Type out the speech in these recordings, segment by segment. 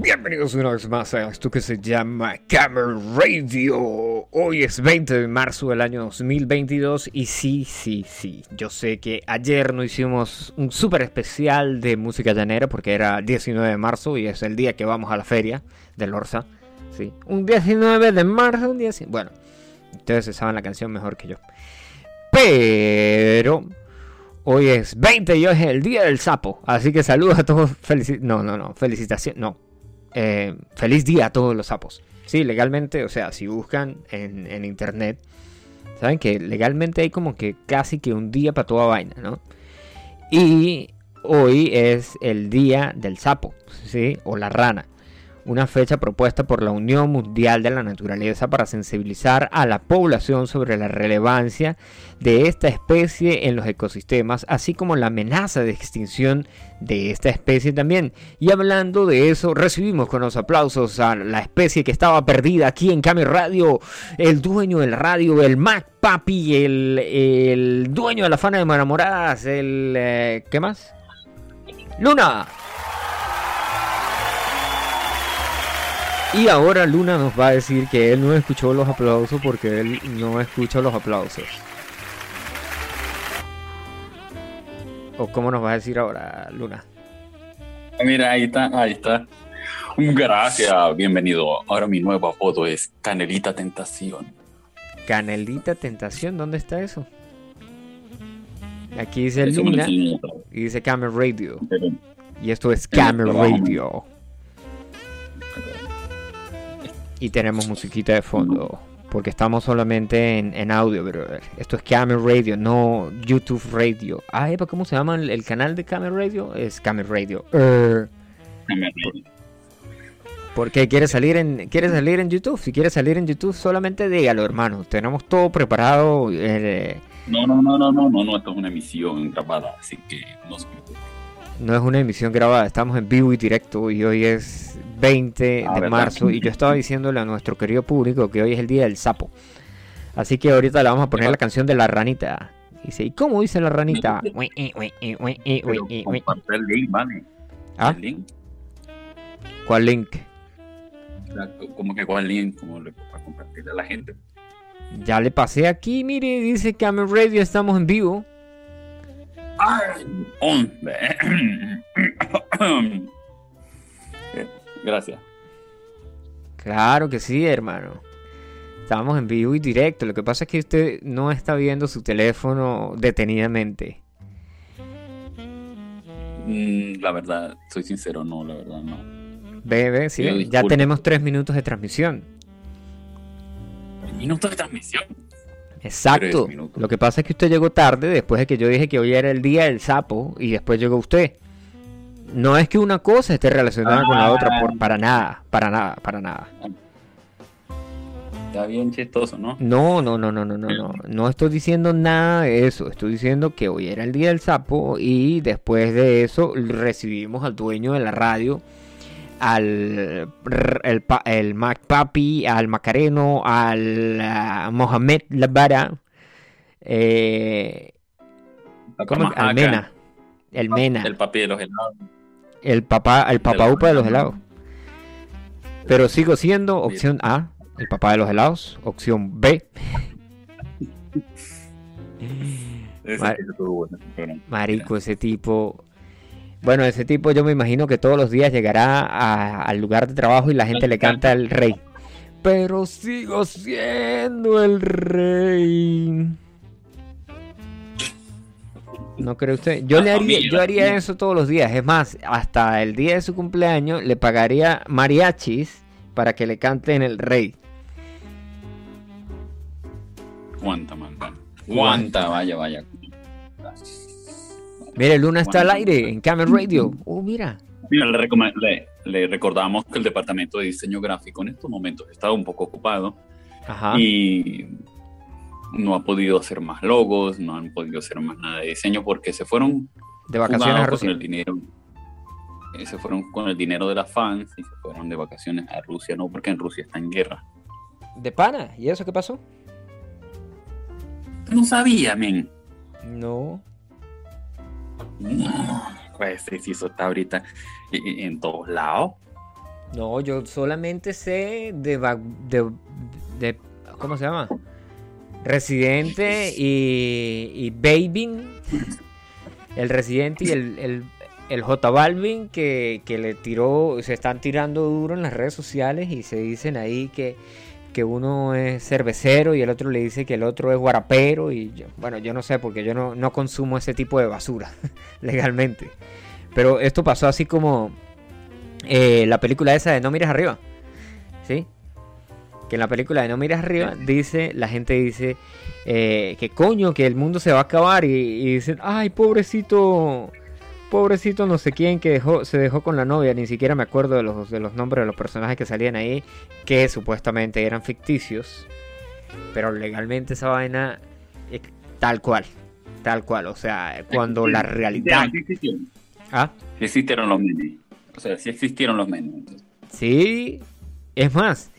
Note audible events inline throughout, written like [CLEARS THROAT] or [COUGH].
Bienvenidos una vez más a esto que se llama Camera Radio. Hoy es 20 de marzo del año 2022 y sí, sí, sí, yo sé que ayer no hicimos un súper especial de música llanera porque era 19 de marzo y es el día que vamos a la feria del Orsa. Sí, un 19 de marzo, un día Bueno, ustedes saben la canción mejor que yo. Pero hoy es 20 y hoy es el día del sapo. Así que saludos a todos. no, no, no, felicitaciones. No, eh, feliz día a todos los sapos. Sí, legalmente, o sea, si buscan en, internet, saben que legalmente hay como que casi que un día para toda vaina, ¿no? Y hoy es el día del sapo, ¿sí? O la rana una fecha propuesta por la Unión Mundial de la Naturaleza para sensibilizar a la población sobre la relevancia de esta especie en los ecosistemas, así como la amenaza de extinción de esta especie también. Y hablando de eso, recibimos con los aplausos a la especie que estaba perdida aquí en Cami Radio, el dueño del radio, el Mac Papi, el, dueño de la fana de enamoradas, el... Eh, ¿Qué más? Luna. Y ahora Luna nos va a decir que él no escuchó los aplausos porque él no escucha los aplausos. ¿O cómo nos va a decir ahora, Luna? Mira, ahí está, ahí está. Gracias, bienvenido. Ahora mi nuevo apodo es Canelita Tentación. Canelita Tentación, ¿dónde está eso? Aquí dice Luna y dice Camera Radio. Y esto es Camera Radio. Y tenemos musiquita de fondo. Porque estamos solamente en, audio, pero esto es Camera Radio, no YouTube Radio. Ah, ¿cómo se llama el, canal de Camera Radio? Es Camera Radio. Er. ¿Por qué quiere salir en quiere salir en YouTube? Si quiere salir en YouTube, solamente dígalo, hermano. Tenemos todo preparado. Eh, no, no, no, no, no, no, esto es una emisión grabada, así que no se. No es una emisión grabada, estamos en vivo y directo y hoy es 20 ah, de marzo y yo estaba diciéndole a nuestro querido público que hoy es el día del sapo. Así que ahorita le vamos a poner la canción de la ranita. Dice, ¿y cómo dice la ranita? ¿Ah? link? ¿Cuál link? ¿Cómo que cuál link? ¿Cómo le, para compartirle a la gente? Ya le pasé aquí, mire, dice que Radio estamos en vivo. [CLEARS THROAT] [COUGHS] [COUGHS] [COUGHS] Gracias. Claro que sí, hermano. Estamos en vivo y directo. Lo que pasa es que usted no está viendo su teléfono detenidamente. Mm, la verdad, soy sincero, no, la verdad, no. Ve, sí, ya tenemos tres minutos de transmisión. ¿Minutos de transmisión? Exacto. Lo que pasa es que usted llegó tarde después de que yo dije que hoy era el día del sapo y después llegó usted no es que una cosa esté relacionada con la otra, por, para nada, para nada, para nada. Está bien chistoso, ¿no? No, no, no, no, no, no, no. No estoy diciendo nada de eso. Estoy diciendo que hoy era el día del sapo y después de eso recibimos al dueño de la radio, al el, el Mac Papi, al Macareno, al Mohamed Labara, eh, ¿cómo? Al Mena. El Mena. El papi de los helados el papá, el papá upa de los helados. Pero sigo siendo opción A, el papá de los helados, opción B. marico, ese tipo. Bueno, ese tipo yo me imagino que todos los días llegará al lugar de trabajo y la gente le canta al rey. Pero sigo siendo el rey. ¿No cree usted? Yo le haría, yo haría eso todos los días. Es más, hasta el día de su cumpleaños le pagaría mariachis para que le canten el rey. Cuánta, man. Cuánta, vaya, vaya. Mire, Luna está al aire en Camera Radio. Oh, mira. Mira, le, le, recordamos que el departamento de diseño gráfico en estos momentos está un poco ocupado. Ajá. Y no ha podido hacer más logos, no han podido hacer más nada de diseño porque se fueron de vacaciones a Rusia. Con el dinero, eh, se fueron con el dinero de las fans y se fueron de vacaciones a Rusia, no porque en Rusia está en guerra. ¿De pana? ¿Y eso qué pasó? No sabía, men. No. No, pues sí, eso está ahorita en todos lados. No, yo solamente sé de, de, de ¿cómo se llama? Residente y, y Babin. El Residente y el, el, el J Balvin que, que, le tiró, se están tirando duro en las redes sociales y se dicen ahí que, que uno es cervecero y el otro le dice que el otro es guarapero y yo, bueno, yo no sé porque yo no, no consumo ese tipo de basura [LAUGHS] legalmente. Pero esto pasó así como eh, la película esa de No mires arriba. ¿Sí? Que en la película de No mires arriba dice, la gente dice eh, que coño, que el mundo se va a acabar y, y dicen, ay, pobrecito pobrecito no sé quién que dejó, se dejó con la novia, ni siquiera me acuerdo de los, de los nombres de los personajes que salían ahí, que supuestamente eran ficticios, pero legalmente esa vaina es tal cual, tal cual, o sea, cuando la realidad... Existieron. ¿Ah? Sí existieron los memes, o sea, sí existieron los memes. Sí, es más,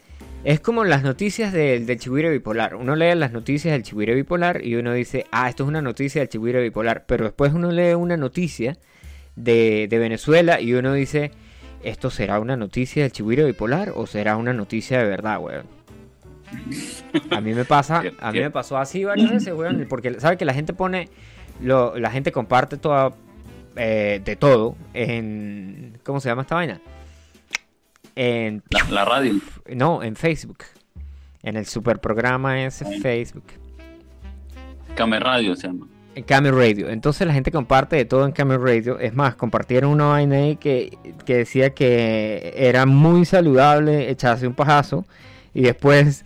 es como las noticias del, del chihuire bipolar. Uno lee las noticias del chihuire bipolar y uno dice, ah, esto es una noticia del chihuire bipolar. Pero después uno lee una noticia de, Venezuela y uno dice, ¿esto será una noticia del chihuire bipolar o será una noticia de verdad, weón? A mí me pasa, [LAUGHS] a mí me pasó así varias veces, weón, porque sabe que la gente pone, lo, la gente comparte toda, eh, de todo en, ¿cómo se llama esta vaina? En la, radio. No, en Facebook. En el super programa ese Facebook. Camer Radio se llama. En Camel Radio. Entonces la gente comparte de todo en Camel Radio. Es más, compartieron una vaina ahí que, decía que era muy saludable echarse un pajazo. Y después,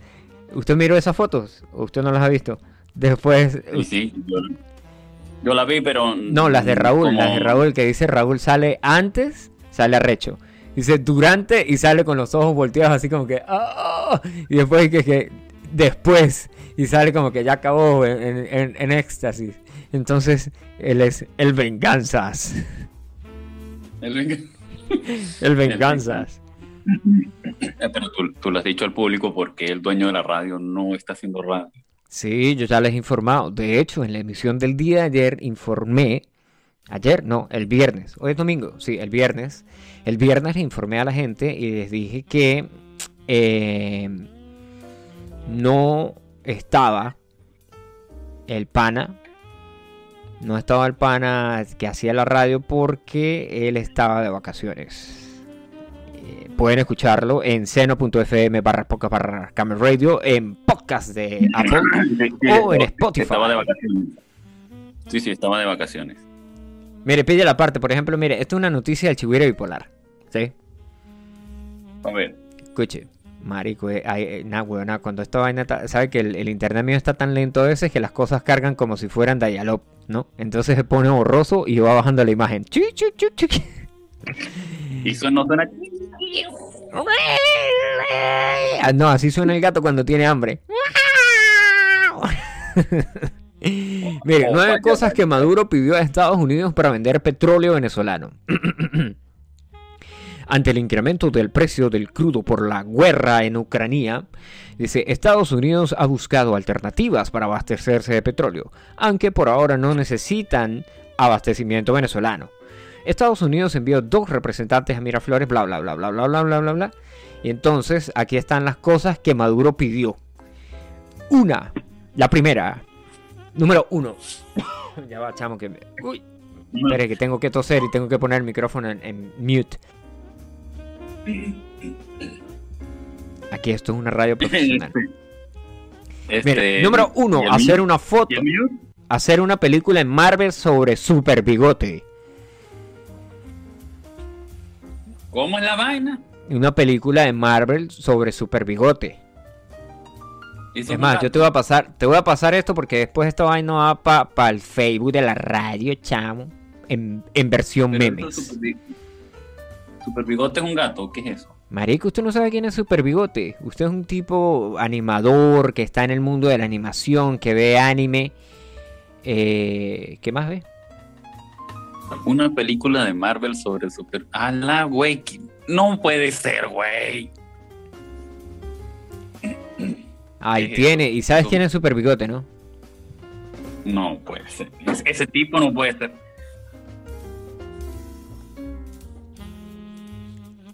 ¿usted miró esas fotos? ¿O usted no las ha visto? Después... Sí, sí, yo, la vi, pero... No, las de Raúl, las de Raúl, que dice Raúl sale antes, sale arrecho. Dice durante y sale con los ojos volteados así como que... ¡Ah! Y después que, que después y sale como que ya acabó en éxtasis. Entonces, él es el venganzas. El, el venganzas. Eh, pero tú, lo has dicho al público porque el dueño de la radio no está haciendo radio. Sí, yo ya les he informado. De hecho, en la emisión del día de ayer informé. Ayer, no, el viernes. Hoy es domingo, sí, el viernes. El viernes le informé a la gente y les dije que eh, no estaba el pana no estaba el pana que hacía la radio porque él estaba de vacaciones. Eh, pueden escucharlo en seno.fm barra podcast barra Camel Radio, en podcast de Apple [COUGHS] o en Spotify. Estaba de vacaciones. Sí, sí, estaba de vacaciones. Mire, pide la parte, por ejemplo, mire, esto es una noticia del chihuire bipolar. ¿Sí? A ver. Escuche. Marico, eh, eh nada, cuando esta vaina, sabe que el, internet mío está tan lento a veces que las cosas cargan como si fueran dial ¿no? Entonces se pone borroso y va bajando la imagen. Y eso no suena. [LAUGHS] Ah, no, así suena el gato cuando tiene hambre. [LAUGHS] Mire, nueve cosas que Maduro pidió a Estados Unidos para vender petróleo venezolano. [CLEARS THROAT] ante el incremento del precio del crudo por la guerra en Ucrania, dice Estados Unidos ha buscado alternativas para abastecerse de petróleo, aunque por ahora no necesitan abastecimiento venezolano. Estados Unidos envió dos representantes a Miraflores, bla bla bla bla bla bla bla bla bla. Y entonces aquí están las cosas que Maduro pidió. Una, la primera, número uno. [LAUGHS] ya va, chamo, que me... Uy, espere que tengo que toser y tengo que poner el micrófono en mute. Aquí esto es una radio profesional. [LAUGHS] Este, número uno, hacer una foto. Hacer una película en Marvel sobre Super Bigote. ¿Cómo es la vaina? Una película en Marvel sobre Super Bigote. Es más, yo te voy a pasar, te voy a pasar esto porque después esta vaina va para el Facebook de la radio, chamo, en, versión memes. ¿Super Bigote es un gato? ¿Qué es eso? Marico, usted no sabe quién es Super Bigote. Usted es un tipo animador que está en el mundo de la animación, que ve anime. Eh, ¿Qué más ve? Una película de Marvel sobre Super. ¡Hala, güey! No puede ser, güey! Ahí tiene. ¿Y sabes quién es Super Bigote, no? No puede ser. Ese tipo no puede ser.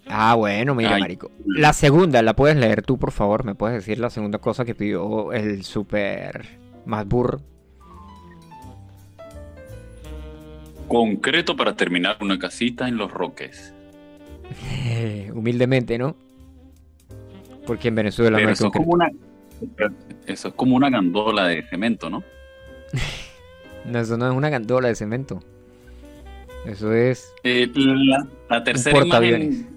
Ah, bueno, mira, marico. La segunda, ¿la puedes leer tú, por favor? ¿Me puedes decir la segunda cosa que pidió el super más burro? Concreto para terminar una casita en Los Roques. [LAUGHS] Humildemente, ¿no? Porque en Venezuela no eso, es como una, eso es como una gandola de cemento, ¿no? [LAUGHS] no, eso no es una gandola de cemento. Eso es. Eh, la, tercera imagen.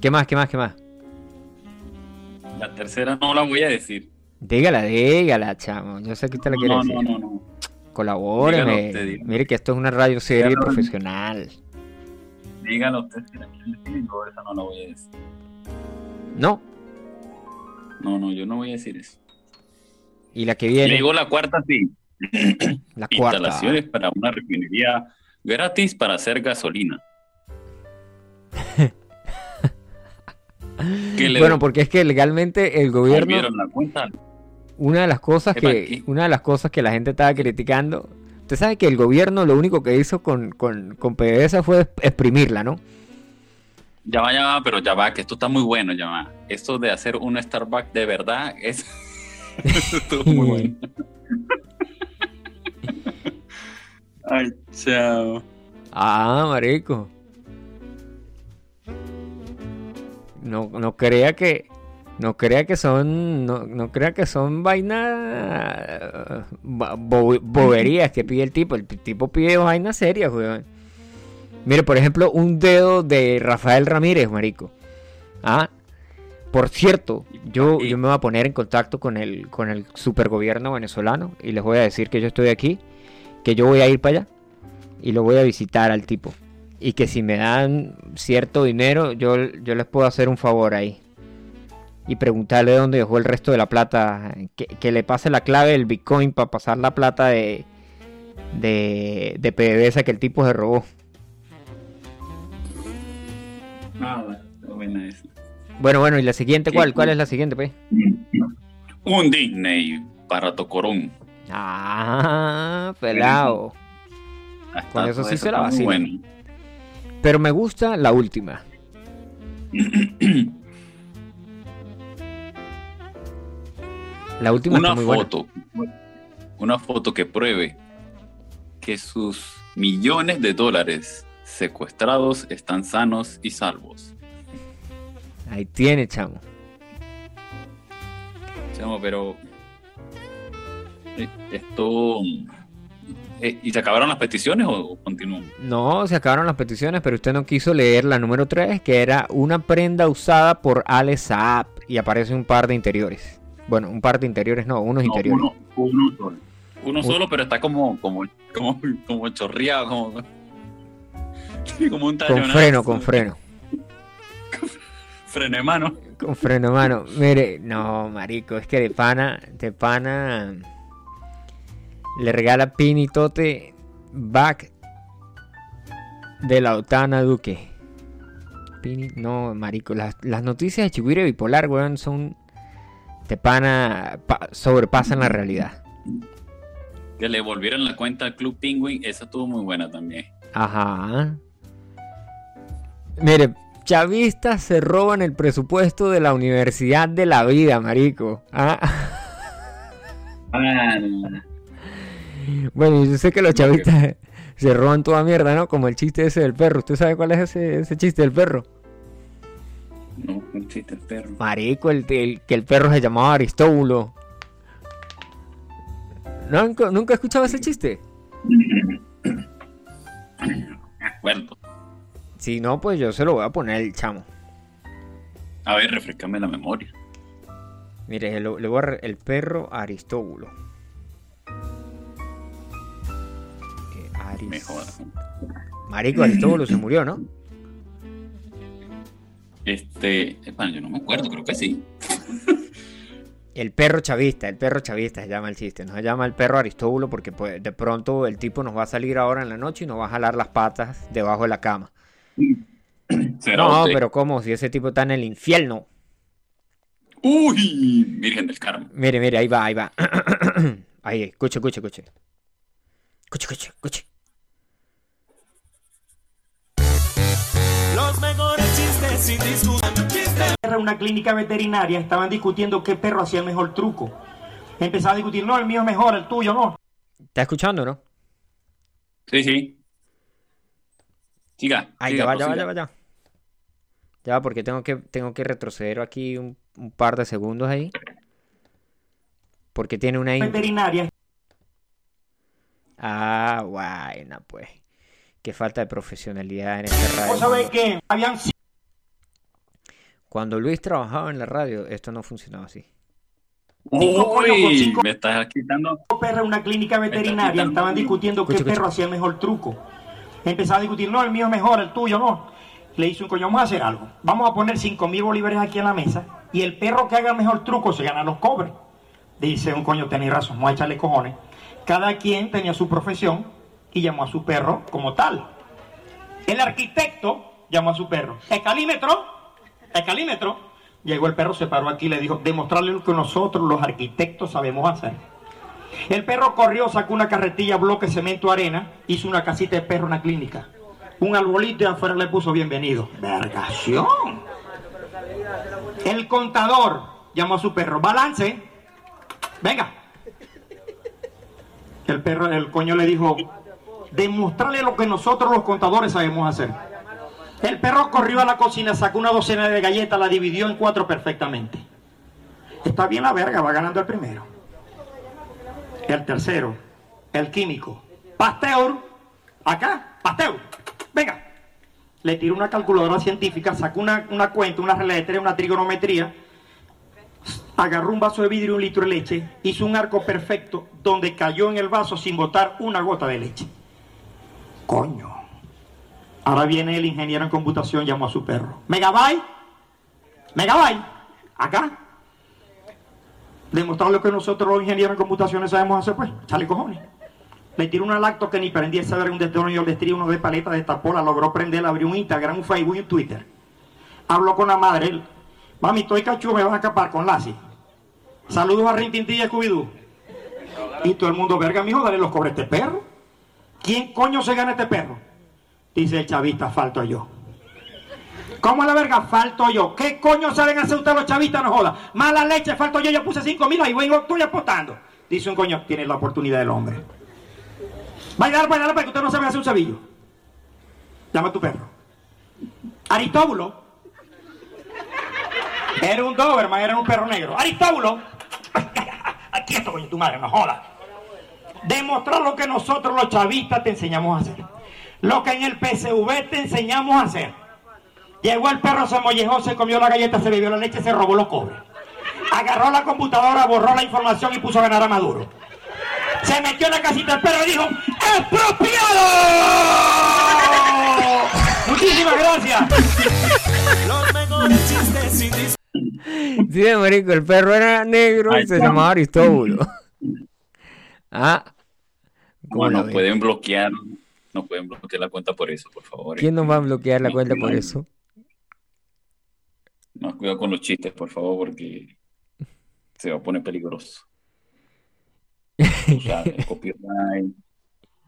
¿Qué más? ¿Qué más? ¿Qué más? La tercera no la voy a decir. Dígala, dígala, chamo. Yo sé que usted la quiere decir. No, no, no. Colabóreme. Mire que esto es una radio serie profesional. Dígalo usted si la quiere decir, yo esa no la voy a decir. ¿No? No, no, yo no voy a decir eso. ¿Y la que viene? Le digo la cuarta, sí. [CLEARS THROAT] La cuarta. Instalaciones para una refinería gratis para hacer gasolina. [LAUGHS] bueno, porque es que legalmente el gobierno. La cuenta? Una de las cosas que una de las cosas que la gente estaba criticando. Usted sabe que el gobierno lo único que hizo con, con, con PDVSA fue exprimirla, ¿no? Ya va, ya va, pero ya va, que esto está muy bueno, ya va. Esto de hacer un Starbucks de verdad es. [LAUGHS] muy bueno. [LAUGHS] Ay, chao. Ah, marico. No, no crea que no crea que son no, no crea que son vainas boberías que pide el tipo. El tipo pide vainas serias, weón. Mire, por ejemplo, un dedo de Rafael Ramírez, marico. Ah, por cierto, yo, yo me voy a poner en contacto con el, con el supergobierno venezolano y les voy a decir que yo estoy aquí, que yo voy a ir para allá y lo voy a visitar al tipo. Y que si me dan cierto dinero, yo, yo les puedo hacer un favor ahí. Y preguntarle dónde dejó el resto de la plata. Que, le pase la clave del Bitcoin para pasar la plata de, de, de PDVSA que el tipo se robó. Ah, buena esa. Bueno, bueno, ¿y la siguiente cuál? ¿Cuál es la siguiente, pues? Un Disney para Tocorón. Ah, pelado. Con eso sí se la vacila. Bueno. Pero me gusta la última. [CLEARS THROAT] la última una muy foto. Una foto que pruebe que sus millones de dólares secuestrados están sanos y salvos. Ahí tiene, chamo. Chamo, pero. Eh, esto. Eh, ¿Y se acabaron las peticiones o continúan? No, se acabaron las peticiones, pero usted no quiso leer la número 3, que era una prenda usada por Ale Saab. Y aparece un par de interiores. Bueno, un par de interiores, no, unos interiores. Uno, uno solo. Uno solo, pero está como, como, como, como chorreado, como, [LAUGHS] como un Con freno, con freno. [LAUGHS] freno de mano. Con freno de mano. Mire, no, marico, es que de pana, de pana le regala Pinitote back de la OTAN a Duque. Pini, no, marico, las, noticias de Chihuire Bipolar, weón, son de pana, sobrepasan la realidad. Que le volvieron la cuenta al Club Penguin, esa estuvo muy buena también. Ajá. Mire, chavistas se roban el presupuesto de la Universidad de la Vida, marico. Ah. Bueno, yo sé que los chavistas se roban toda mierda, ¿no? Como el chiste ese del perro. ¿Usted sabe cuál es ese, chiste del perro? No, el chiste del perro. Marico, el, que el perro se llamaba Aristóbulo. ¿Nunca, ¿Nunca escuchado ese chiste? [COUGHS] Bueno. Si no, pues yo se lo voy a poner el chamo. A ver, refrescame la memoria. Mire, le, voy a el perro Aristóbulo. Mejor. Marico Aristóbulo se murió, ¿no? Este, bueno, yo no me acuerdo, creo que sí. el perro chavista, el perro chavista se llama el chiste, no se llama el perro Aristóbulo porque pues, de pronto el tipo nos va a salir ahora en la noche y nos va a jalar las patas debajo de la cama. [CLEARS THROAT] no, pero ¿cómo? Si ese tipo está en el infierno. Uy, Virgen del Carmen. Mire, mire, ahí va, ahí va. [CLEARS THROAT] ahí, escuche, escuche, escuche. Escuche, escuche, escuche. En una clínica veterinaria estaban discutiendo qué perro hacía el mejor truco. Empezaban a discutir, no, el mío es mejor, el tuyo no. ¿Estás escuchando, no? Sí, sí. Siga. Ahí ya va, ya va, ya va, ya. Ya, porque tengo que, tengo que retroceder aquí un, un par de segundos ahí. Porque tiene una... Veterinaria. Ah, buena, pues. Qué falta de profesionalidad en este radio. ¿Vos sabés que habían... Cuando Luis trabajaba en la radio, esto no funcionaba así. Uy, me estás quitando. Perro en una clínica veterinaria estaban discutiendo qué perro hacía el mejor truco. Empezaba a discutir, no, el mío es mejor, el tuyo no. Le hizo un coño, vamos a hacer algo. Vamos a poner 5 mil bolívares aquí en la mesa y el perro que haga el mejor truco se gana los cobres. Dice un coño, tenéis razón, vamos a echarle cojones. Cada quien tenía su profesión y llamó a su perro como tal. El arquitecto llamó a su perro. Escalímetro, escalímetro. Llegó el perro, se paró aquí y le dijo, demostrarle lo que nosotros los arquitectos sabemos hacer. El perro corrió, sacó una carretilla, bloque, cemento, arena, hizo una casita de perro en la clínica. Un arbolito y afuera le puso bienvenido. Vergación. El contador llamó a su perro, balance, venga. El perro, el coño le dijo, demostrarle lo que nosotros los contadores sabemos hacer. El perro corrió a la cocina, sacó una docena de galletas, la dividió en cuatro perfectamente. Está bien la verga, va ganando el primero. El tercero, el químico. Pasteur, acá, Pasteur, venga. Le tiró una calculadora científica, sacó una, una cuenta, una letra, una trigonometría, agarró un vaso de vidrio y un litro de leche, hizo un arco perfecto donde cayó en el vaso sin botar una gota de leche. Coño. Ahora viene el ingeniero en computación, llamó a su perro. Megabyte, Megabyte, acá. Demostrar lo que nosotros los ingenieros en computación sabemos hacer, pues, chale cojones. Le tiró una lacto que ni prendía saber un destornillo, le tiró uno de paleta, destapó, la logró prender, abrió un Instagram, un Facebook y un Twitter. Habló con la madre, mami, estoy cachudo, me vas a escapar con Lassie. Saludos a Rintintín y Scooby-Doo. Y todo el mundo, verga, mijo, dale los cobres a este perro. ¿Quién coño se gana este perro? Dice el chavista, falto yo. ¿Cómo la verga? Falto yo. ¿Qué coño saben hacer ustedes los chavistas? No joda. Mala leche, falto yo. Yo puse cinco mil y voy, estoy apostando. Dice un coño, tiene la oportunidad del hombre. Dale, dale, para que usted no sabe hacer un cebillo. Llama a tu perro. Aristóbulo. Era un Doberman, era un perro negro. Aristóbulo. [LAUGHS] Aquí esto, coño, tu madre, no joda. Demostrar lo que nosotros los chavistas te enseñamos a hacer. Lo que en el PSV te enseñamos a hacer. Llegó el perro, se mollejó, se comió la galleta, se bebió la leche, se robó los cobres. Agarró la computadora, borró la información y puso a ganar a Maduro. Se metió en la casita del perro y dijo, ¡expropiado! Muchísimas gracias. Los mejores chistes Sí, marico, el perro era negro y se llamaba Aristóbulo. ah. Bueno, pueden bloquear no pueden bloquear la cuenta por eso, por favor. ¿Quién nos va a bloquear la cuenta por eso? Más cuidado con los chistes, por favor, porque se va a poner peligroso. sea, el [LAUGHS] copyright.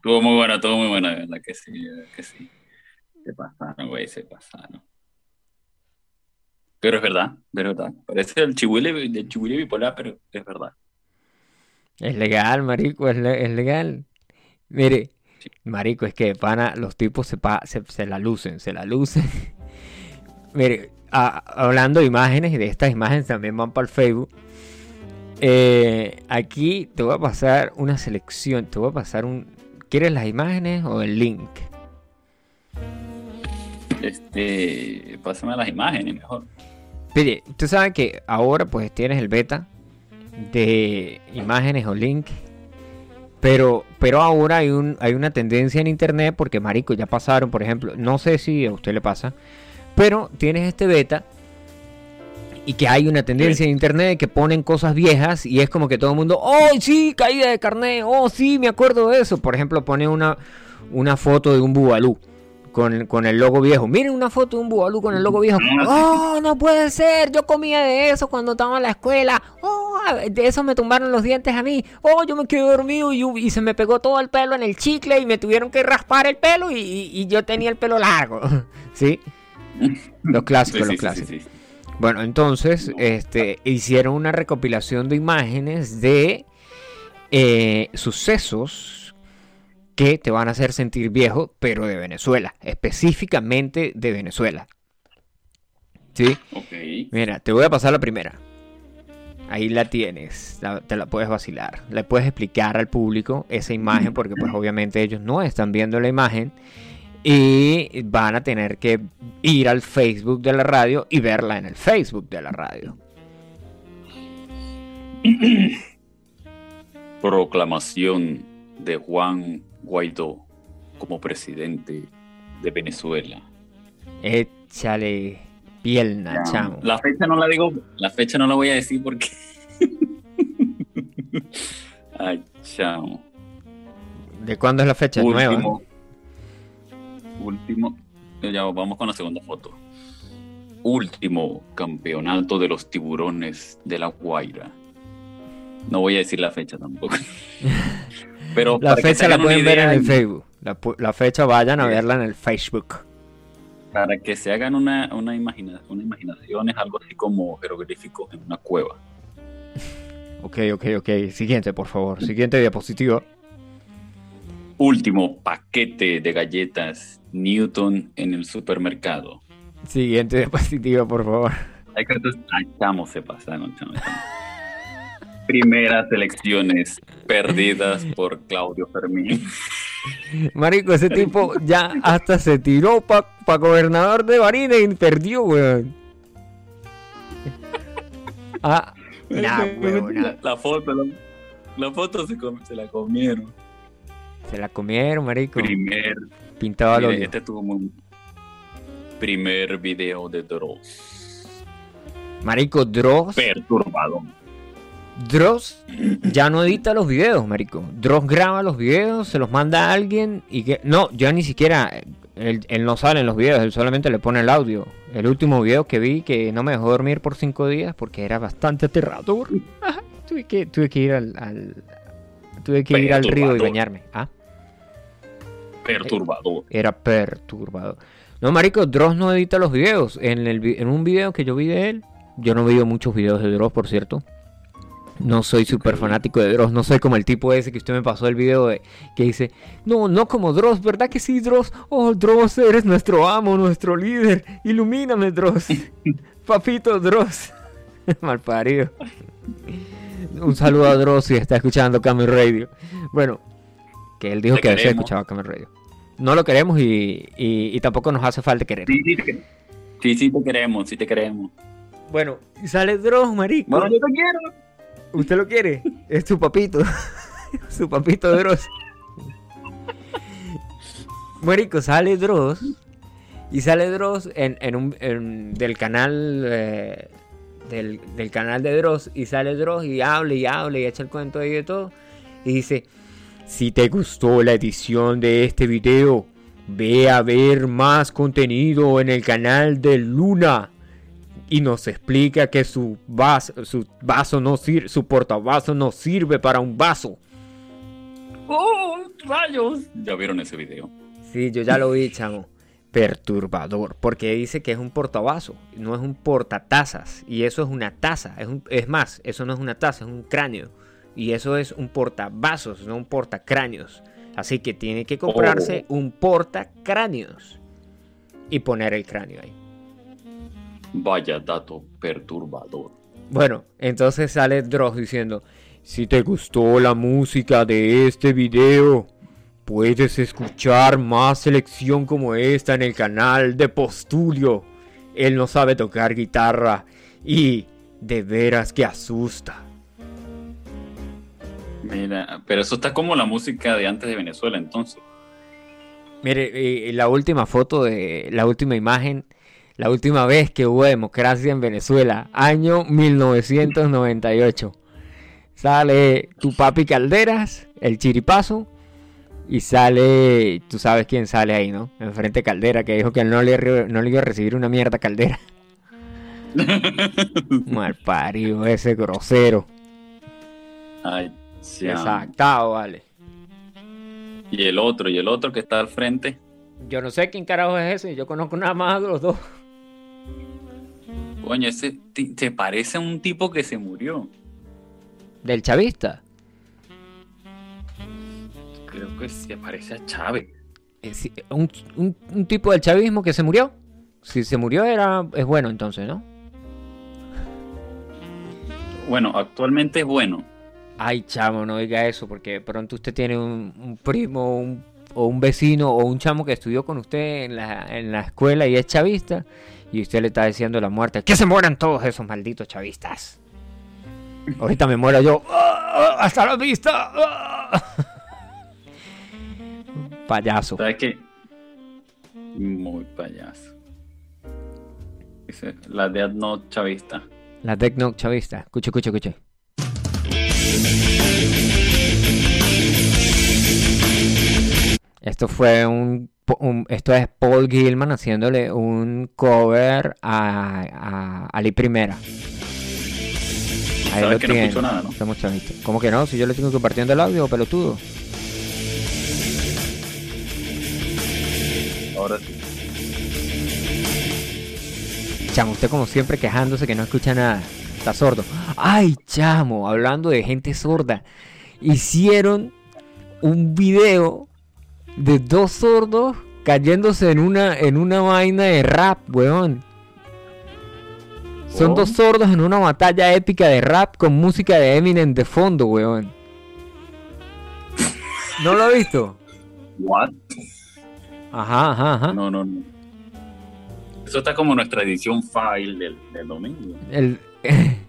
Todo muy buena, todo muy buena, verdad que sí, que sí. Se pasaron, güey, se pasaron. Pero es verdad, es verdad. Parece el chihuile, el chihuile bipolar, pero es verdad. Es legal, marico, es, es legal. Mire, Marico, es que pana, los tipos se, se, la lucen, se la lucen. [LAUGHS] Mire, hablando de imágenes y de estas imágenes también van para el Facebook. Eh, aquí te voy a pasar una selección, te voy a pasar un... ¿Quieres las imágenes o el link? Este, pásame las imágenes mejor. Mire, usted sabe que ahora pues tienes el beta de imágenes o link pero, pero ahora hay, un, hay una tendencia en internet, porque marico, ya pasaron, por ejemplo, no sé si a usted le pasa, pero tienes este beta y que hay una tendencia en internet que ponen cosas viejas y es como que todo el mundo, oh sí, caída de carnet, oh sí, me acuerdo de eso. Por ejemplo, pone una, una foto de un bubalú con, el logo viejo. Miren una foto de un bubalú con el logo viejo. Oh, no puede ser. Yo comía de eso cuando estaba en la escuela. Oh, de eso me tumbaron los dientes a mí. Oh, yo me quedé dormido y, se me pegó todo el pelo en el chicle y me tuvieron que raspar el pelo y, yo tenía el pelo largo. [LAUGHS] ¿Sí? [LAUGHS] Los clásicos, los clásicos. bueno, entonces, este, hicieron una recopilación de imágenes de eh, sucesos que te van a hacer sentir viejo, pero de Venezuela, específicamente de Venezuela. ¿Sí? Mira, te voy a pasar la primera. Ahí la tienes, te la puedes vacilar. Le puedes explicar al público esa imagen porque pues obviamente ellos no están viendo la imagen y van a tener que ir al Facebook de la radio y verla en el Facebook de la radio. [COUGHS] Proclamación de Juan Guaidó como presidente de Venezuela. Échale pierna, chamo. La fecha no la digo, la fecha no la voy a decir porque. [LAUGHS] Ay, chamo. ¿De cuándo es la fecha? Nueva. Último. Ya vamos con la segunda foto. Último campeonato de los tiburones de la Guaira. No voy a decir la fecha tampoco. [LAUGHS] Pero la fecha la pueden ver en el Facebook. La, fecha vayan a verla en el Facebook. Para que se hagan una, una, una imaginación, es algo así como jeroglífico en una cueva. Ok, ok, ok. Siguiente, por favor. Siguiente diapositiva. Último paquete de galletas Newton en el supermercado. Siguiente [LAUGHS] diapositiva, por favor. Ay, chamo, se pasaron, chamo, Primeras elecciones perdidas por Claudio Fermín. Marico, ese tipo ya hasta se tiró para pa gobernador de Barina y perdió, weón. Ah, la, foto, la, foto se, se, la comieron. Se la comieron, marico. Primer. Pintaba lo Este tuvo un primer video de Dross. Marico, Dross. Perturbado. Dross ya no edita los videos, marico. Dross graba los videos, se los manda a alguien y que... No, ya ni siquiera... Él, no sale en los videos, él solamente le pone el audio. El último video que vi que no me dejó dormir por cinco días porque era bastante aterrador. [LAUGHS] tuve, que, tuve que ir al... tuve que ir al río y bañarme. ¿Ah? Perturbador. Era perturbador. No, marico, Dross no edita los videos. En, el, en un video que yo vi de él, yo no veo muchos videos de Dross, por cierto. No soy súper fanático de Dross, no soy como el tipo ese que usted me pasó el video de, que dice, no, no como Dross, ¿verdad que sí, Dross? Oh, Dross, eres nuestro amo, nuestro líder, ilumíname, Dross. [LAUGHS] Papito Dross. [LAUGHS] Mal parido. Un saludo a Dross si está escuchando Camel Radio. Bueno, que él dijo que había escuchado Camel Radio. No lo queremos y, y, tampoco nos hace falta querer. Sí, sí, sí, te queremos, sí te queremos. Bueno, y sale Dross, marico. Bueno, yo te quiero. ¿Usted lo quiere? Es su papito. [LAUGHS] su papito Dross. Marico, sale Dross. Y sale Dross en, un, del canal. Eh, del, del, canal de Dross. Y sale Dross y habla y habla y echa el cuento ahí de todo. Y dice: Si te gustó la edición de este video, ve a ver más contenido en el canal de Luna y nos explica que su vaso, su vaso no sirve, su portavaso no sirve para un vaso. ¡Oh, rayos! ¿Ya vieron ese video? Sí, yo ya lo vi, chamo. Perturbador, porque dice que es un portavaso, no es un portatazas. Y eso es una taza, es, es más, eso no es una taza, es un cráneo. Y eso es un portavasos, no un portacráneos. Así que tiene que comprarse oh. un portacráneos y poner el cráneo ahí. Vaya dato perturbador. Bueno, entonces sale Dross diciendo, si te gustó la música de este video, puedes escuchar más selección como esta en el canal de Postulio. Él no sabe tocar guitarra y de veras que asusta. Mira, pero eso está como la música de antes de Venezuela entonces. Mire, eh, la última foto de la última imagen la última vez que hubo democracia en Venezuela, año 1998. Sale tu papi Calderas, el chiripazo, y sale, tú sabes quién sale ahí, ¿no? Enfrente Caldera, que dijo que no le, no le iba a recibir una mierda Caldera. [LAUGHS] Mal parido, ese grosero. Ay, sí. Exactado, vale. Y el otro, y el otro que está al frente. Yo no sé quién carajo es ese, yo conozco nada más a los dos. Coño, ese te parece a un tipo que se murió. ¿Del chavista? Creo que se parece a Chávez. Eh, un, un, tipo del chavismo que se murió. Si se murió era es bueno entonces, ¿no? Bueno, actualmente es bueno. Ay, chamo, no diga eso, porque pronto usted tiene un, primo o un vecino o un chamo que estudió con usted en la, en la escuela y es chavista y usted le está diciendo la muerte. ¡Que se mueran todos esos malditos chavistas! Ahorita me muero yo. ¡Ah! ¡Hasta la vista! ¡Ah! Payaso. ¿Sabes qué? Muy payaso. La Death Note chavista. La Death Note chavista. Escuche, escuche, escuche. Esto fue un esto es Paul Gilman haciéndole un cover a, a Ali Primera. Ahí lo que tiene. No nada, ¿no? ¿Cómo que no? Si yo le tengo compartiendo el audio, pelotudo. Ahora sí. Chamo, usted como siempre quejándose que no escucha nada. Está sordo. Ay, chamo, hablando de gente sorda. Hicieron un video de dos sordos cayéndose en una, en una vaina de rap, weón. Son dos sordos en una batalla épica de rap con música de Eminem de fondo, weón. ¿No lo ha visto? What? Ajá, ajá, ajá. No, no, no. Eso está como nuestra edición file del, del domingo. El, [LAUGHS]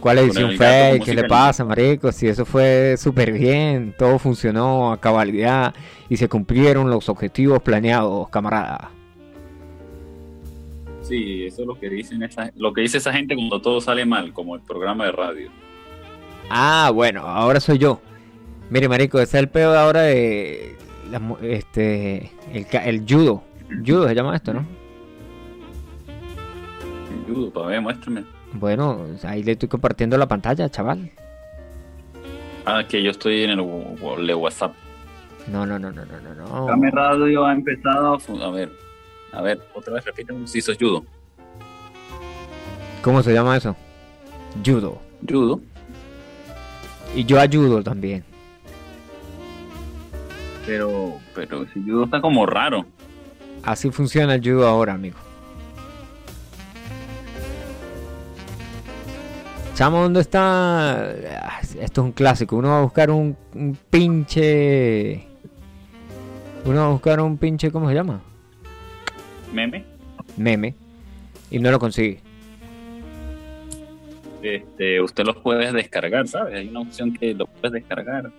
¿Cuál edición fue? ¿Qué le pasa, marico? Si eso fue súper bien, todo funcionó a cabalidad y se cumplieron los objetivos planeados, camarada. Sí, eso es lo que dicen esa, lo que dice esa gente cuando todo sale mal, como el programa de radio. Ah, bueno, ahora soy yo. Mire, marico, ese es el peor ahora de este el, judo. Judo se llama esto, ¿no? El judo, para ver, muéstrame. Bueno, ahí le estoy compartiendo la pantalla, chaval. Ah, que yo estoy en el WhatsApp. No, no, no, no, no, no. Came Radio ha empezado a... ver, a ver, otra vez repiten si es judo. ¿Cómo se llama eso? Judo. Judo. Y yo ayudo también. Pero, pero si judo está como raro. Así funciona el judo ahora, amigo. Chamo, ¿dónde está? Esto es un clásico. Uno va a buscar un, pinche. Uno va a buscar un pinche. ¿Cómo se llama? Meme. Meme. Y no lo consigue. Este, usted los puede descargar, ¿sabes? Hay una opción que lo puedes descargar.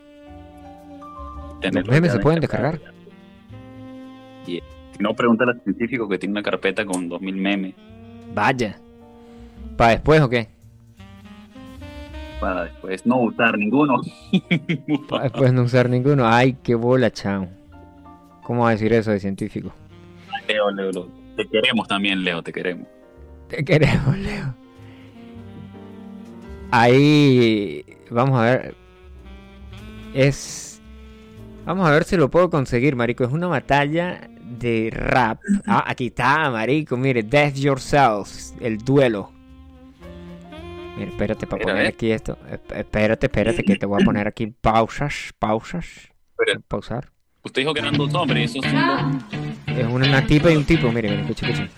Los memes se pueden descargar. Y si no, pregunta al científico que tiene una carpeta con 2000 memes. Vaya. ¿Para después o qué? Para después no usar ninguno. [LAUGHS] para después no usar ninguno. Ay, qué bola, chao. ¿Cómo va a decir eso de científico? Leo, Leo, te queremos también, Leo, te queremos. Te queremos, Leo. Ahí, vamos a ver. Es... Vamos a ver si lo puedo conseguir, marico. Es una batalla de rap. Ah, aquí está, marico. Mire, Death Yourself, el duelo. Mira, espérate para poner aquí esto. Espérate, espérate, que te voy a poner aquí [LAUGHS] pausas, pausas. Pausar. Usted dijo que eran dos hombres, esos son dos. Es una, tipa y un tipo, mire, mire, escucha, escucha.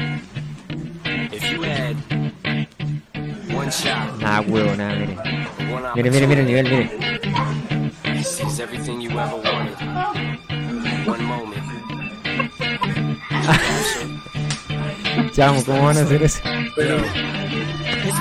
Ah, huevo, nada, mire. Mire, mire, mire el nivel, mire. [LAUGHS] Chamo, ¿cómo van a hacer eso? His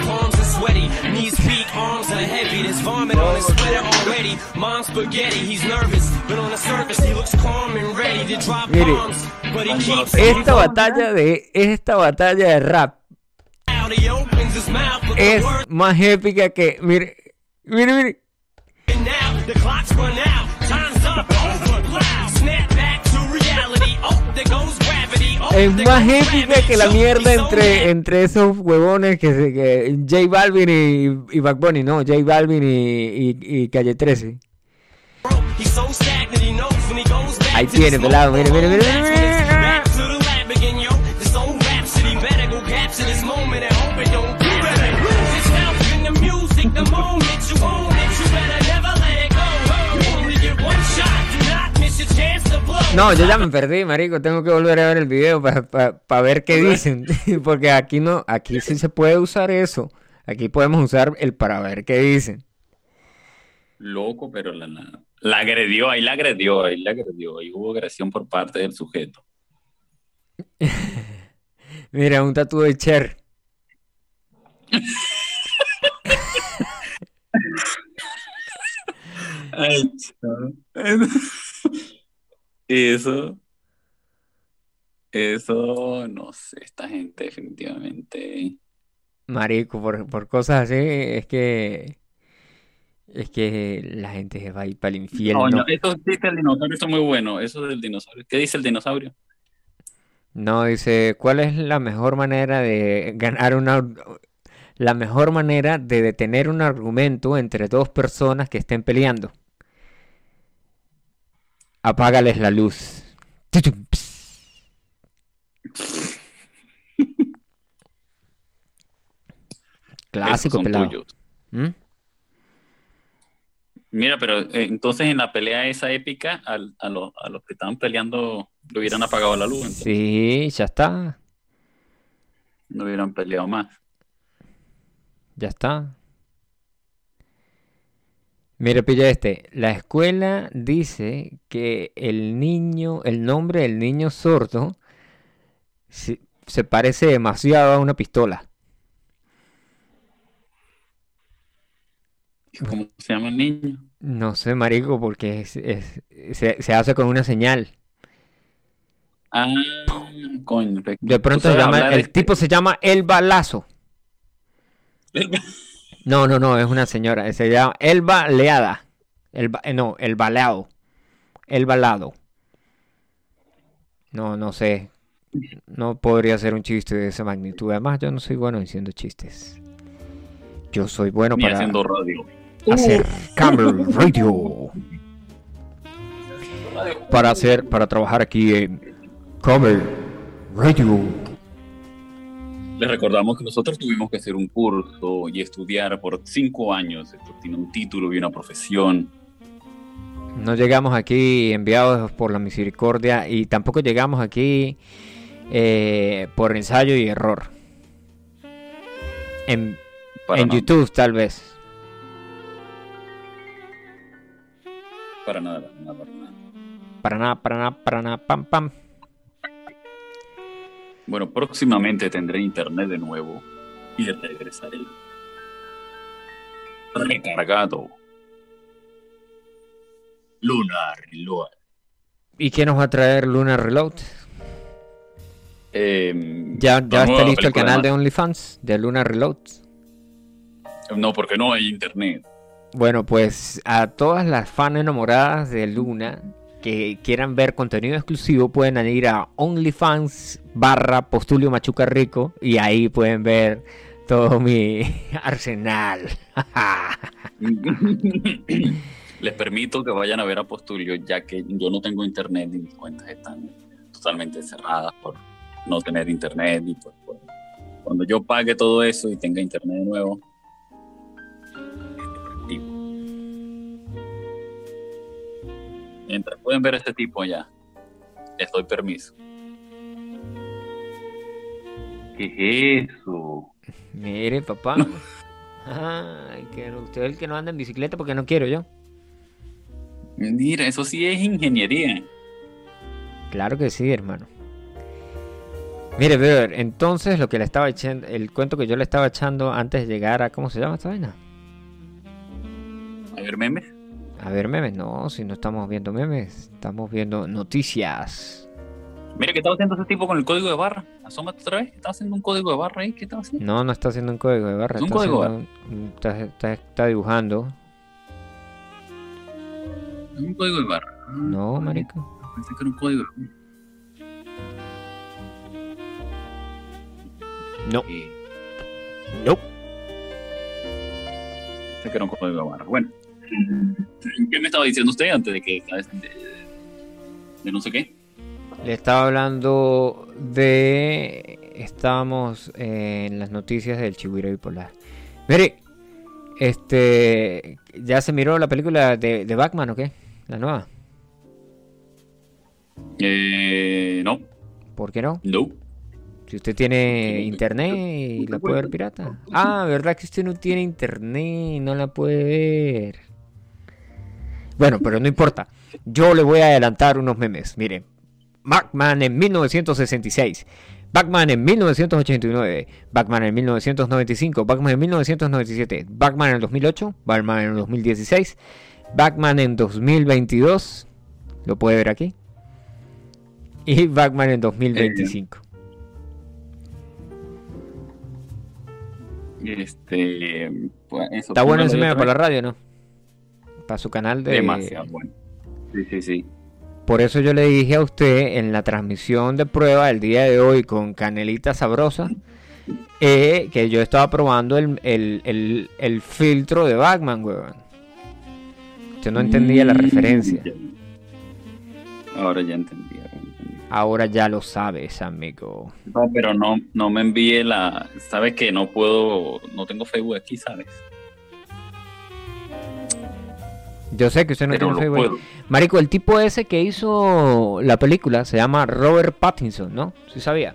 palms are sweaty, knees weak, arms are heavy. There's vomit on his sweater already. Mom's spaghetti, he's nervous, but on the surface he looks calm and ready to drop bombs. But he keeps esta batalla de esta batalla de rap es más épica que mire, mire, mire. Es más épica que la mierda entre, entre esos huevones que, que J Balvin y, y Back Bunny, no, J Balvin y, y, Calle 13. Ahí tiene, pelado, mire, mire, mire, mire. No, yo ya me perdí, marico. Tengo que volver a ver el video para ver qué dicen. [LAUGHS] Porque aquí no, aquí sí se puede usar eso. Aquí podemos usar el para ver qué dicen. Loco, pero la, la, agredió, ahí la agredió, ahí la agredió. Ahí hubo agresión por parte del sujeto. [LAUGHS] Mira, un tatu de Cher. [LAUGHS] eso. Eso, no sé, esta gente definitivamente. Marico, por, cosas así, es que. Es que la gente se va a ir para el infierno. No, no, eso dice el dinosaurio, está muy bueno. Eso del dinosaurio. ¿Qué dice el dinosaurio? No, dice, ¿cuál es la mejor manera de ganar una... La mejor manera de detener un argumento entre dos personas que estén peleando? Apágales la luz. Clásico pelado. ¿Mm? Mira, pero eh, entonces en la pelea esa épica, a, los, que estaban peleando le hubieran apagado la luz. Sí, ya está. No hubieran peleado más. Ya está. Mira, pilla este. La escuela dice que el niño, el nombre del niño sordo se parece demasiado a una pistola. ¿Cómo se llama el niño? No sé, marico, porque se, hace con una señal. Ah, coño. De pronto se llama, el tipo se llama El Balazo. No, no, no, es una señora. Se llama Elba Leada. El, eh, no, el baleado. El balado. No, no sé. No podría ser un chiste de esa magnitud. Además, yo no soy bueno diciendo chistes. Yo soy bueno para. haciendo radio hacer Camel Radio. Para hacer, para trabajar aquí en Camel Radio. Les recordamos que nosotros tuvimos que hacer un curso y estudiar por cinco años. Esto tiene un título y una profesión. No llegamos aquí enviados por la misericordia y tampoco llegamos aquí eh, por ensayo y error. En, en YouTube tal vez. Para nada, para nada, para nada. Para nada, para nada, para nada, pam, pam. Bueno, próximamente tendré internet de nuevo y regresaré recargado. Lunar Reload. ¿Y qué nos va a traer Lunar Reload? Em, ¿Ya, ya está listo el canal de OnlyFans de Lunar Reload? No, porque no hay internet. Bueno, pues a todas las fans enamoradas de Luna que quieran ver contenido exclusivo pueden ir a OnlyFans barra Postulio Machuca Rico y ahí pueden ver todo [LAUGHS] mi arsenal. [LAUGHS] Les permito que vayan a ver a Postulio ya que yo no tengo internet y mis cuentas están totalmente cerradas por no tener internet y pues, cuando yo pague todo eso y tenga internet de nuevo Mientras pueden ver a este tipo ya, les doy permiso. ¿Qué es eso? Mire, papá. [LAUGHS] Ay, que usted es el que no anda en bicicleta porque no quiero yo. Mira, eso sí es ingeniería. Claro que sí, hermano. Mire, ver, entonces lo que le estaba echando, el cuento que yo le estaba echando antes de llegar a, ¿cómo se llama esta vaina? A ver, memes. A ver memes, no, si no estamos viendo memes, estamos viendo noticias. Mira, ¿qué estaba haciendo ese tipo con el código de barra? Asómate otra vez. ¿Estaba haciendo un código de barra ahí? ¿Qué estaba haciendo? No, no está haciendo un código de barra. ¿Es un código de barra? está, está, dibujando. ¿Es un código de barra? Ah, no, marico. Pensé que era un código de No. No. Pensé que era un código de barra. Bueno. ¿Qué me estaba diciendo usted antes de que de, no sé qué? Le estaba hablando de. Estábamos en las noticias del Chihuahua bipolar. Mire, este. ¿Ya se miró la película de, de Batman o qué? La nueva. Eh, no. ¿Por qué no? No. Si usted tiene internet y la puede ver pirata. Ah, ¿verdad que usted no tiene internet y no la puede ver? Bueno, pero no importa. Yo le voy a adelantar unos memes. Miren. Batman en 1966. Batman en 1989, Batman en 1995, Batman en 1997, Batman en 2008, Batman en 2016, Batman en 2022, lo puede ver aquí, y Batman en 2025. Este, pues, Está bueno ese para la radio, ¿no? Para su canal de... Demasiado bueno. Sí, sí, sí. Por eso yo le dije a usted en la transmisión de prueba el día de hoy con Canelita Sabrosa eh, que yo estaba probando el, filtro de Batman, weón. Yo no entendía la referencia. Ahora ya entendí. Ahora ya lo sabes, amigo. No, pero no, no me envíe la. Sabes que no puedo. No tengo Facebook aquí, ¿sabes? Yo sé que usted no tiene Facebook. Marico, el tipo ese que hizo la película se llama Robert Pattinson, ¿no? ¿Sí sabía?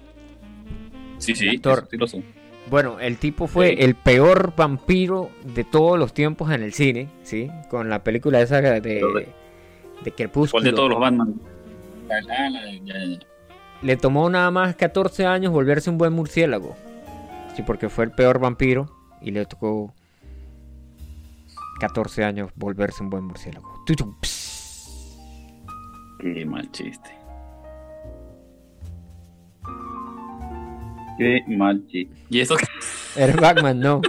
Sí, sí, sí lo sé. Bueno, el tipo fue el peor vampiro de todos los tiempos en el cine, ¿sí? Con la película esa de, de Crepúsculo. de todos los Batman? Le tomó nada más 14 años volverse un buen murciélago. Sí, porque fue el peor vampiro y le tocó 14 años volverse un buen murciélago. Qué mal chiste. Qué mal chiste. ¿Y eso qué? Eres Batman, no.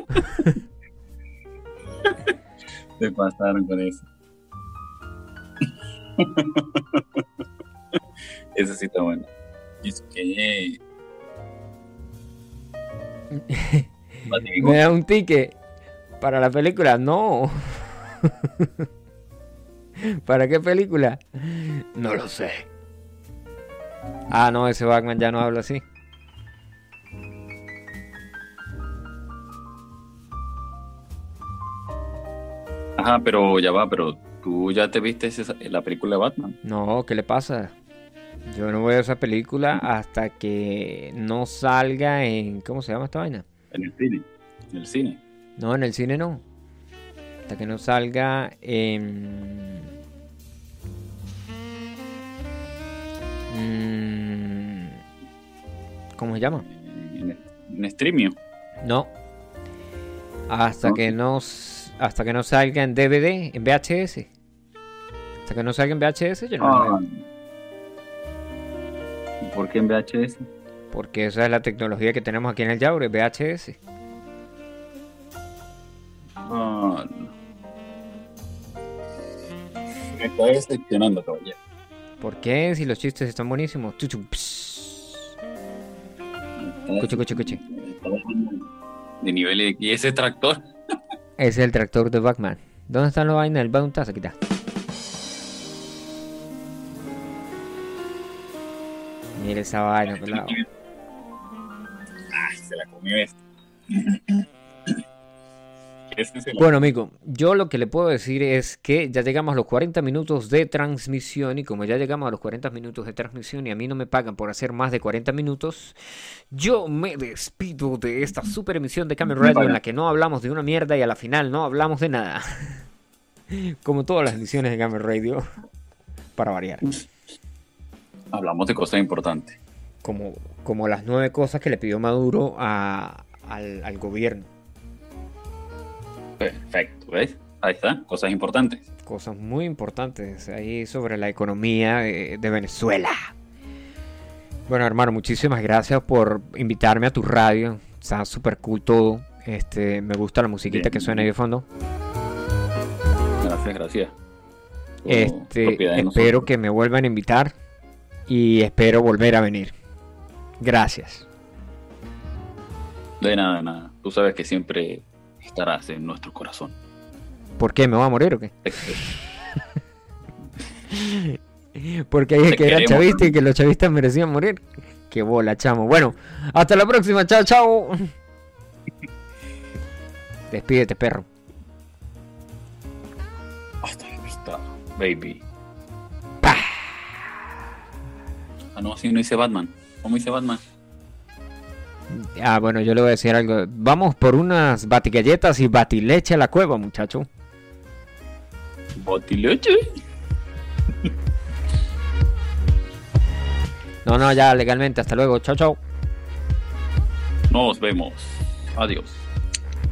Se pasaron con eso. eso sí está bueno. ¿Y eso qué? Me da un ticket. Para la película, no. ¿Para qué película? No lo sé. Ah, no, ese Batman ya no habla así. Ajá, pero ya va, pero tú ya te viste la película de Batman. No, ¿qué le pasa? Yo no voy a esa película hasta que no salga en. ¿Cómo se llama esta vaina? En el cine. En el cine. No, en el cine no. Hasta que no salga en... Mm, ¿Cómo se llama? En, streaming. No. Hasta que no hasta que no salga en DVD, en VHS. Hasta que no salga en VHS, yo no ah. ¿Por qué en VHS? Porque esa es la tecnología que tenemos aquí en el Yaure, VHS. Me está decepcionando, todavía. ¿Por qué? Si los chistes están buenísimos. Escuche, escuche, escuche. De nivel ¿Y ese tractor? [LAUGHS] Es el tractor de Batman. ¿Dónde están los vainas del Bountas? Aquí está. Mira esa vaina, pelado. Ay, se la comió Bueno, amigo, yo lo que le puedo decir es que ya llegamos a los 40 minutos de transmisión y como ya llegamos a los 40 minutos de transmisión y a mí no me pagan por hacer más de 40 minutos, yo me despido de esta super emisión de Camel Radio en la que no hablamos de una mierda y a la final no hablamos de nada. [LAUGHS] Como todas las emisiones de Camel Radio, para variar. Hablamos de cosas importantes. Como, como las nueve cosas que le pidió Maduro a, al, al gobierno Perfecto, ¿ves? Ahí está, cosas importantes. Cosas muy importantes ahí sobre la economía de, Venezuela. Bueno, hermano, muchísimas gracias por invitarme a tu radio. Está súper cool todo. Este, me gusta la musiquita que suena ahí de fondo. Gracias, gracias. Este, espero que me vuelvan a invitar y espero volver a venir. Gracias. De nada, de nada. Tú sabes que siempre estarás en nuestro corazón. ¿Por qué? ¿Me va a morir o qué? [LAUGHS] Porque dije que era chavista y que los chavistas merecían morir. Qué bola, chamo. Bueno, hasta la próxima. Chao, chao. [LAUGHS] Despídete, perro. Hasta la vista, baby. Ah, no, así no dice Batman. ¿Cómo dice Batman? Ah, bueno, yo le voy a decir algo. Vamos por unas batigalletas y batileche a la cueva, muchacho. ¿Batileche? [LAUGHS] no, no, ya legalmente. Hasta luego. Chao, chao. Nos vemos. Adiós.